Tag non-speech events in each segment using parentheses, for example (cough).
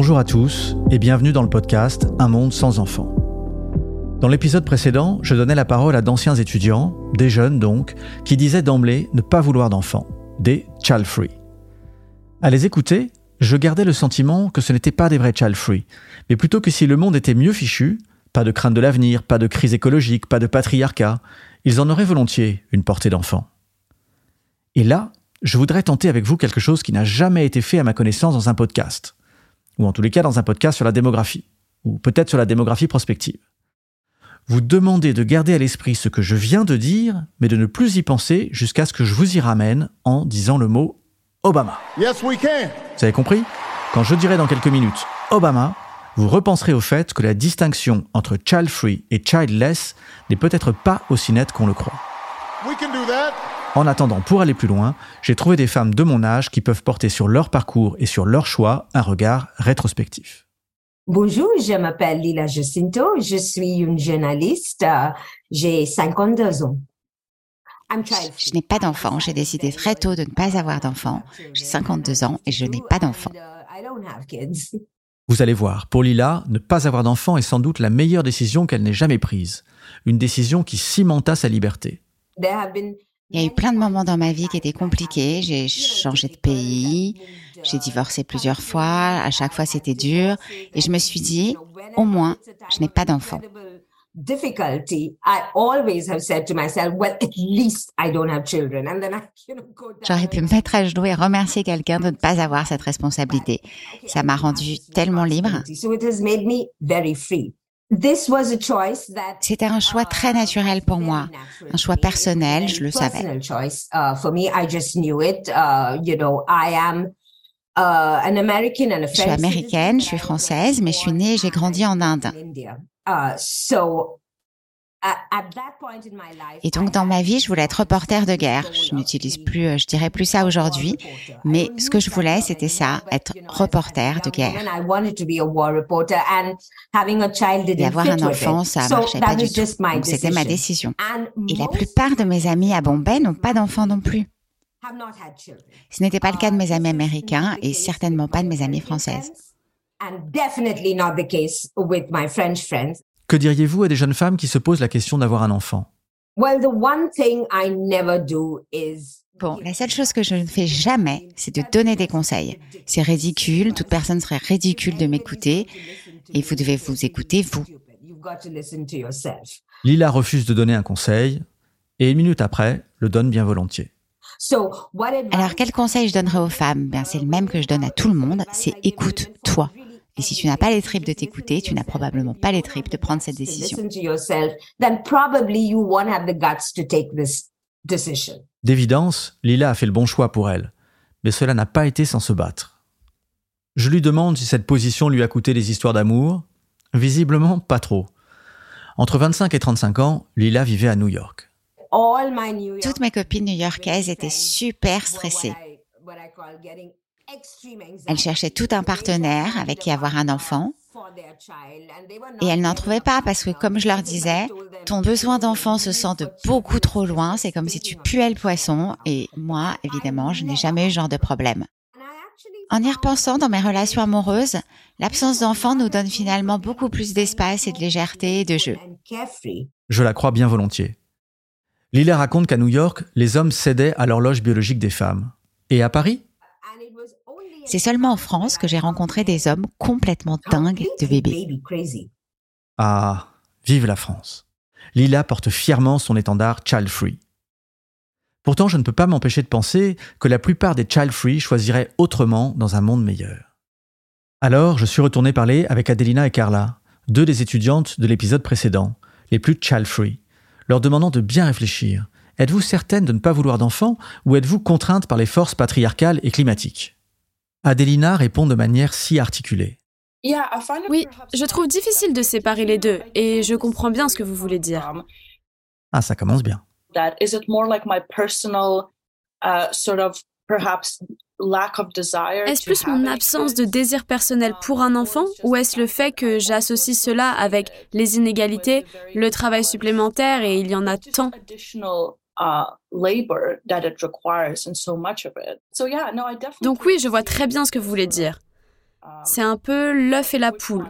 Bonjour à tous et bienvenue dans le podcast Un monde sans enfants. Dans l'épisode précédent, je donnais la parole à d'anciens étudiants, des jeunes donc, qui disaient d'emblée ne pas vouloir d'enfants, des child free. À les écouter, je gardais le sentiment que ce n'étaient pas des vrais child free, mais plutôt que si le monde était mieux fichu, pas de crainte de l'avenir, pas de crise écologique, pas de patriarcat, ils en auraient volontiers une portée d'enfants. Et là, je voudrais tenter avec vous quelque chose qui n'a jamais été fait à ma connaissance dans un podcast, ou en tous les cas dans un podcast sur la démographie, ou peut-être sur la démographie prospective. Vous demandez de garder à l'esprit ce que je viens de dire, mais de ne plus y penser jusqu'à ce que je vous y ramène en disant le mot Obama. Yes, we can. Vous avez compris? Quand je dirai dans quelques minutes Obama, vous repenserez au fait que la distinction entre child free et childless n'est peut-être pas aussi nette qu'on le croit. We can do that. En attendant, pour aller plus loin, j'ai trouvé des femmes de mon âge qui peuvent porter sur leur parcours et sur leur choix un regard rétrospectif. Bonjour, je m'appelle Lila Jacinto, je suis une journaliste, euh, j'ai 52 ans. Je n'ai pas d'enfant. J'ai décidé très tôt de ne pas avoir d'enfant. J'ai 52 ans et je n'ai pas d'enfant. I don't have kids. Vous allez voir, pour Lila, ne pas avoir d'enfant est sans doute la meilleure décision qu'elle n'ait jamais prise. Une décision qui cimenta sa liberté. Il y a eu plein de moments dans ma vie qui étaient compliqués. J'ai changé de pays, j'ai divorcé plusieurs fois. À chaque fois, c'était dur. Et je me suis dit, au moins, je n'ai pas d'enfant. J'aurais pu me mettre à genoux et remercier quelqu'un de ne pas avoir cette responsabilité. Ça m'a rendu tellement libre. C'était un choix très naturel pour moi, un choix personnel, je le savais. uh, for me. I just knew it. Uh, you know, I am uh, an American and a Je suis French américaine, je suis française, mais je suis née et j'ai grandi en Inde. Et donc dans ma vie, je voulais être reporter de guerre. Je n'utilise plus, euh, je dirais plus ça aujourd'hui, mais ce que je voulais, c'était ça, être reporter de guerre. Et avoir un enfant, ça marchait pas du tout. Donc c'était ma décision. Et la plupart de mes amis à Bombay n'ont pas d'enfants non plus. Ce n'était pas le cas de mes amis américains et certainement pas de mes amies françaises. And definitely not the case with my French friends. Que diriez-vous à des jeunes femmes qui se posent la question d'avoir un enfant? Well, the one thing I never do is Bon, la seule chose que je ne fais jamais, c'est de donner des conseils. C'est ridicule, toute personne serait ridicule de m'écouter et vous devez vous écouter vous. Lila refuse de donner un conseil et une minute après le donne bien volontiers. So, what advice Alors quel conseil je donnerais aux femmes? Ben c'est le même que je donne à tout le monde, c'est écoute-toi. Et si tu n'as pas les tripes de t'écouter, tu n'as probablement pas les tripes de prendre cette to décision. listen to yourself, then probably you won't have the guts to take this decision. D'évidence, Lila a fait le bon choix pour elle, mais cela n'a pas été sans se battre. Je lui demande si cette position lui a coûté des histoires d'amour. Visiblement, pas trop. Entre 25 et 35 ans, Lila vivait à New York Toutes mes copines new-yorkaises étaient super stressées. Elles cherchaient tout un partenaire avec qui avoir un enfant et not elles n'en trouvaient pas parce que, comme je leur disais, ton besoin d'enfant se sent de beaucoup trop loin, c'est comme si tu puais le poisson et moi, évidemment, je n'ai jamais eu ce genre de problème. En y repensant dans mes relations amoureuses, l'absence d'enfant nous donne finalement beaucoup plus d'espace et de légèreté et de jeu. Je la crois bien volontiers. Lila raconte qu'à New York, les hommes cédaient à l'horloge biologique des femmes. Et à Paris C'est seulement en France que j'ai rencontré des hommes complètement dingues de bébés. Ah, vive la France. Lila porte fièrement son étendard child free. Pourtant, je ne peux pas m'empêcher de penser que la plupart des child free choisiraient autrement dans un monde meilleur. Alors, je suis retourné parler avec Adelina et Carla, deux des étudiantes de l'épisode précédent, les plus child free, leur demandant de bien réfléchir. Êtes-vous certaine de ne pas vouloir d'enfants ou êtes-vous contrainte par les forces patriarcales et climatiques? Adelina répond de manière si articulée. Oui, je trouve difficile de séparer les deux et je comprends bien ce que vous voulez dire. Ah, ça commence bien. that is it more like my personal uh, sort of perhaps lack of desire Est-ce plus mon absence de désir personnel pour un enfant ou est-ce le fait que j'associe cela avec les inégalités, le travail supplémentaire et il y en a tant? Additional uh, labor that it requires and so much of it. So yeah, no, I definitely Donc oui, je vois très bien ce que vous voulez dire. C'est un peu l'œuf et la poule.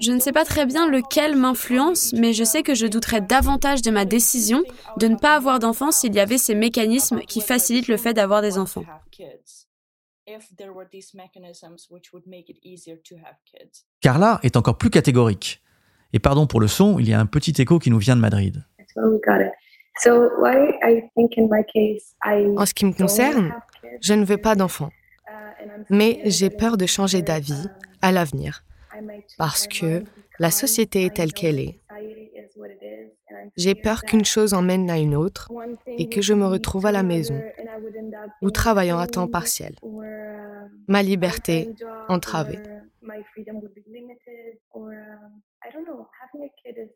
Je ne sais pas très bien lequel m'influence, mais je sais que je douterais davantage de ma décision de ne pas avoir d'enfants s'il y avait ces mécanismes qui facilitent le fait d'avoir des enfants. Carla est encore plus catégorique. Et pardon pour le son, il y a un petit écho qui nous vient de Madrid. En ce qui me concerne, je ne veux pas d'enfants, mais j'ai peur de changer d'avis à l'avenir parce que la société est telle qu'elle est. J'ai peur qu'une chose emmène à une autre et que je me retrouve à la maison ou travaillant à temps partiel. Ma liberté entravée.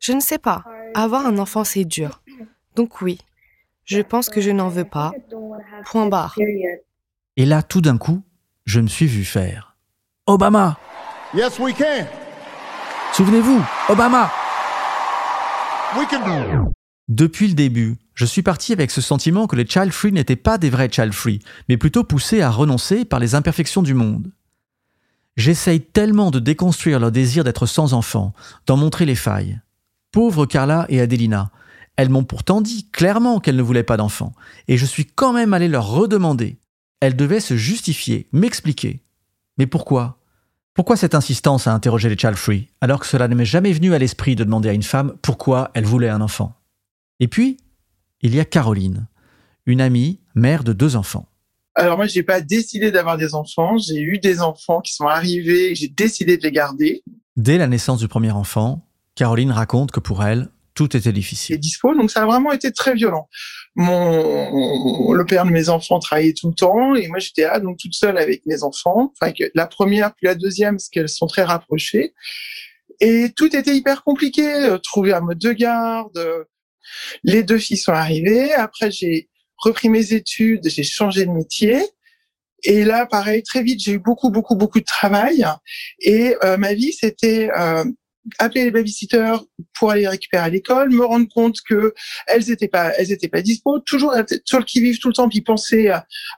Je ne sais pas. Avoir un enfant, c'est dur. Donc oui, je pense que je n'en veux pas. Point barre. Et là, tout d'un coup, je me suis vu faire. Obama Yes, we can. Souvenez-vous, Obama We can do. Depuis le début, je suis parti avec ce sentiment que les child free n'étaient pas des vrais child free, mais plutôt poussés à renoncer par les imperfections du monde. J'essaye tellement de déconstruire leur désir d'être sans enfant, d'en montrer les failles. Pauvres Carla et Adelina, elles m'ont pourtant dit clairement qu'elles ne voulaient pas d'enfants, et je suis quand même allé leur redemander. Elles devaient se justifier, m'expliquer. Mais pourquoi? Pourquoi cette insistance à interroger les child free, alors que cela ne m'est jamais venu à l'esprit de demander à une femme pourquoi elle voulait un enfant? Et puis, il y a Caroline, une amie, mère de deux enfants. Alors moi, j'ai pas décidé d'avoir des enfants. J'ai eu des enfants qui sont arrivés. et J'ai décidé de les garder. Dès la naissance du premier enfant, Caroline raconte que pour elle, tout était difficile. dispo, donc ça a vraiment été très violent. Mon le père de mes enfants travaillait tout le temps et moi j'étais là donc toute seule avec mes enfants. Enfin la première puis la deuxième parce qu'elles sont très rapprochées. Et tout était hyper compliqué. euh, Trouver un mode de garde. Les deux filles sont arrivées. Après j'ai repris mes études, j'ai changé de métier. Et là, pareil, très vite, j'ai eu beaucoup, beaucoup, beaucoup de travail. Et euh, ma vie, c'était euh, appeler les babysitters pour aller les récupérer à l'école, me rendre compte que elles étaient pas, elles étaient pas dispo, toujours sur le qui vivent tout le temps, puis penser,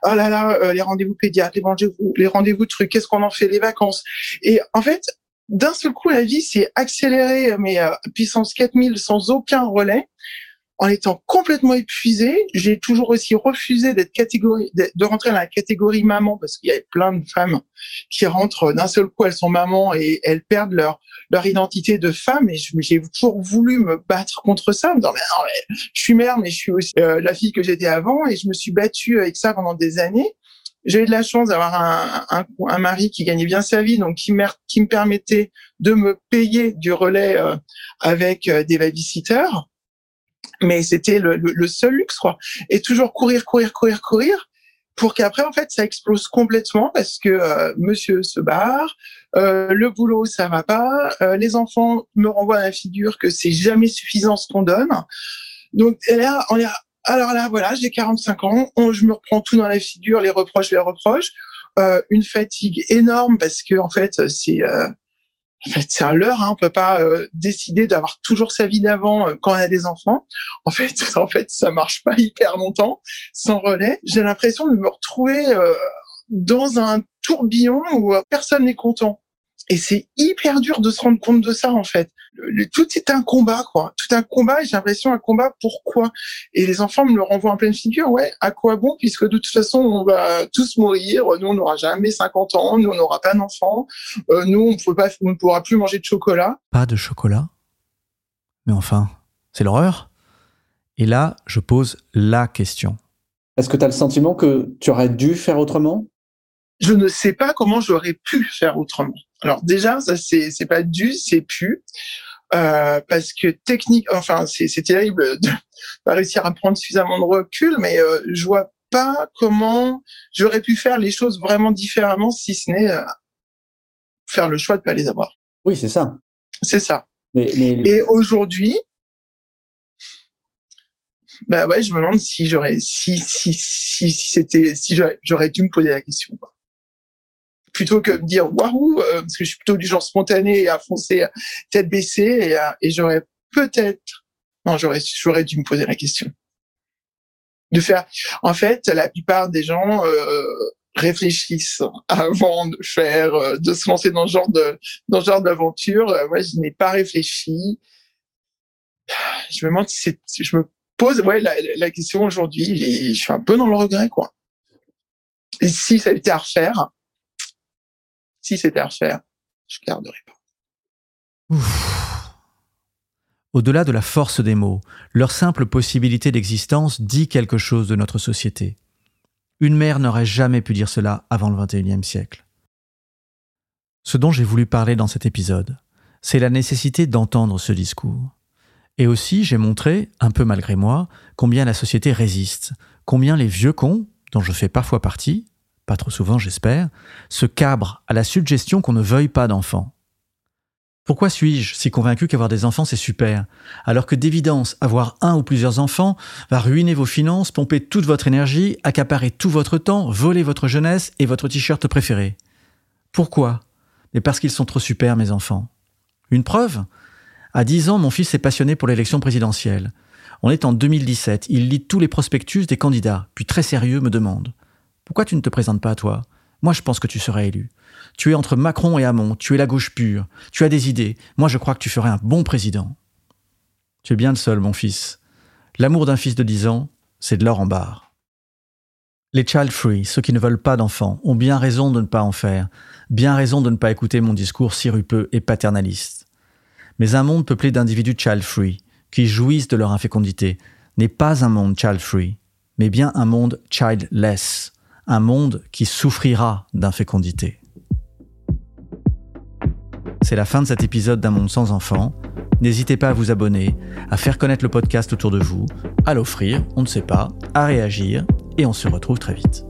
oh là là, euh, les rendez-vous pédiatres, les rendez-vous, les rendez-vous trucs, qu'est-ce qu'on en fait, les vacances. Et en fait, d'un seul coup, la vie s'est accélérée, mais euh, puissance 4000 sans aucun relais. En étant complètement épuisée, j'ai toujours aussi refusé d'être catégorie, de rentrer dans la catégorie maman parce qu'il y avait plein de femmes qui rentrent d'un seul coup, elles sont mamans et elles perdent leur leur identité de femme et j'ai toujours voulu me battre contre ça. disant, Mais non, je suis mère, mais je suis aussi euh, la fille que j'étais avant et je me suis battue avec ça pendant des années. J'ai eu de la chance d'avoir un, un, un mari qui gagnait bien sa vie, donc qui, qui me permettait de me payer du relais euh, avec euh, des babysitters. Mais c'était le, le, le seul luxe, quoi. Et toujours courir, courir, courir, courir, pour qu'après, en fait, ça explose complètement parce que euh, monsieur se barre, euh, le boulot, ça va pas, euh, les enfants me renvoient à la figure que c'est jamais suffisant ce qu'on donne. Donc là, on est, alors là, voilà, j'ai 45 ans, on- je me reprends tout dans la figure, les reproches, les reproches, euh, une fatigue énorme parce que en fait, c'est euh, en fait, c'est un leurre, hein, on peut pas euh, décider d'avoir toujours sa vie d'avant euh, quand on a des enfants. En fait, (laughs) en fait, ça marche pas hyper longtemps sans relais. J'ai l'impression de me retrouver euh, dans un tourbillon où euh, personne n'est content. Et c'est hyper dur de se rendre compte de ça, en fait. Le- le- tout est un combat, quoi. Tout un combat, et j'ai l'impression un combat, pourquoi Et les enfants me le renvoient en pleine figure, ouais, à quoi bon? Puisque de toute façon, on va tous mourir, nous, on n'aura jamais 50 ans, nous, on n'aura pas d'enfants, euh, nous, on, peut pas, on ne pourra plus manger de chocolat. Pas de chocolat. Mais enfin, c'est l'horreur. Et là, je pose la question. Est-ce que tu as le sentiment que tu aurais dû faire autrement? Je ne sais pas comment j'aurais pu faire autrement. Alors déjà, ça c'est c'est pas dû, c'est pu. Euh, parce que technique, enfin c'est c'est terrible (laughs) de pas réussir à prendre suffisamment de recul, mais euh, je vois pas comment j'aurais pu faire les choses vraiment différemment si ce n'est euh, faire le choix de pas les avoir. Oui, c'est ça. C'est ça. Mais, mais Et aujourd'hui, bah ouais, je me demande si j'aurais, si, si, si, si c'était, si j'aurais, j'aurais dû me poser la question. quoi. Plutôt que de me dire waouh, euh, parce que je suis plutôt du genre spontané et à foncer tête baissée et, euh, et j'aurais peut-être, non, j'aurais, j'aurais dû me poser la question. De faire, en fait, la plupart des gens euh, réfléchissent avant de faire, euh, de se lancer dans ce genre de, dans ce genre d'aventure. Moi, je n'ai pas réfléchi. Je me demande si je me pose, ouais, la, la question aujourd'hui, je suis un peu dans le regret, quoi. Et si ça était à refaire, si c'était à refaire, je garderais pas. Au-delà de la force des mots, leur simple possibilité d'existence dit quelque chose de notre société. Une mère n'aurait jamais pu dire cela avant le XXIe siècle. Ce dont j'ai voulu parler dans cet épisode, c'est la nécessité d'entendre ce discours. Et aussi, j'ai montré, un peu malgré moi, combien la société résiste, combien les vieux cons, dont je fais parfois partie, pas trop souvent j'espère, se cabrent à la suggestion qu'on ne veuille pas d'enfants. Pourquoi suis-je si convaincu qu'avoir des enfants c'est super, alors que d'évidence, avoir un ou plusieurs enfants va ruiner vos finances, pomper toute votre énergie, accaparer tout votre temps, voler votre jeunesse et votre t-shirt préféré? Pourquoi? Mais parce qu'ils sont trop super, mes enfants. Une preuve? À 10 ans, mon fils s'est passionné pour l'élection présidentielle. On est en 2017, il lit tous les prospectus des candidats, puis très sérieux me demande Pourquoi tu ne te présentes pas à toi? Moi je pense que tu serais élu. Tu es entre Macron et Hamon, tu es la gauche pure, tu as des idées, moi je crois que tu ferais un bon président. Tu es bien le seul, mon fils. L'amour d'un fils de 10 ans, c'est de l'or en barre. Les child free, ceux qui ne veulent pas d'enfants, ont bien raison de ne pas en faire, bien raison de ne pas écouter mon discours sirupeux et paternaliste. Mais un monde peuplé d'individus child free, qui jouissent de leur infécondité, n'est pas un monde child free, mais bien un monde childless, un monde qui souffrira d'infécondité. C'est la fin de cet épisode d'un monde sans enfants. N'hésitez pas à vous abonner, à faire connaître le podcast autour de vous, à l'offrir, on ne sait pas, à réagir, et on se retrouve très vite.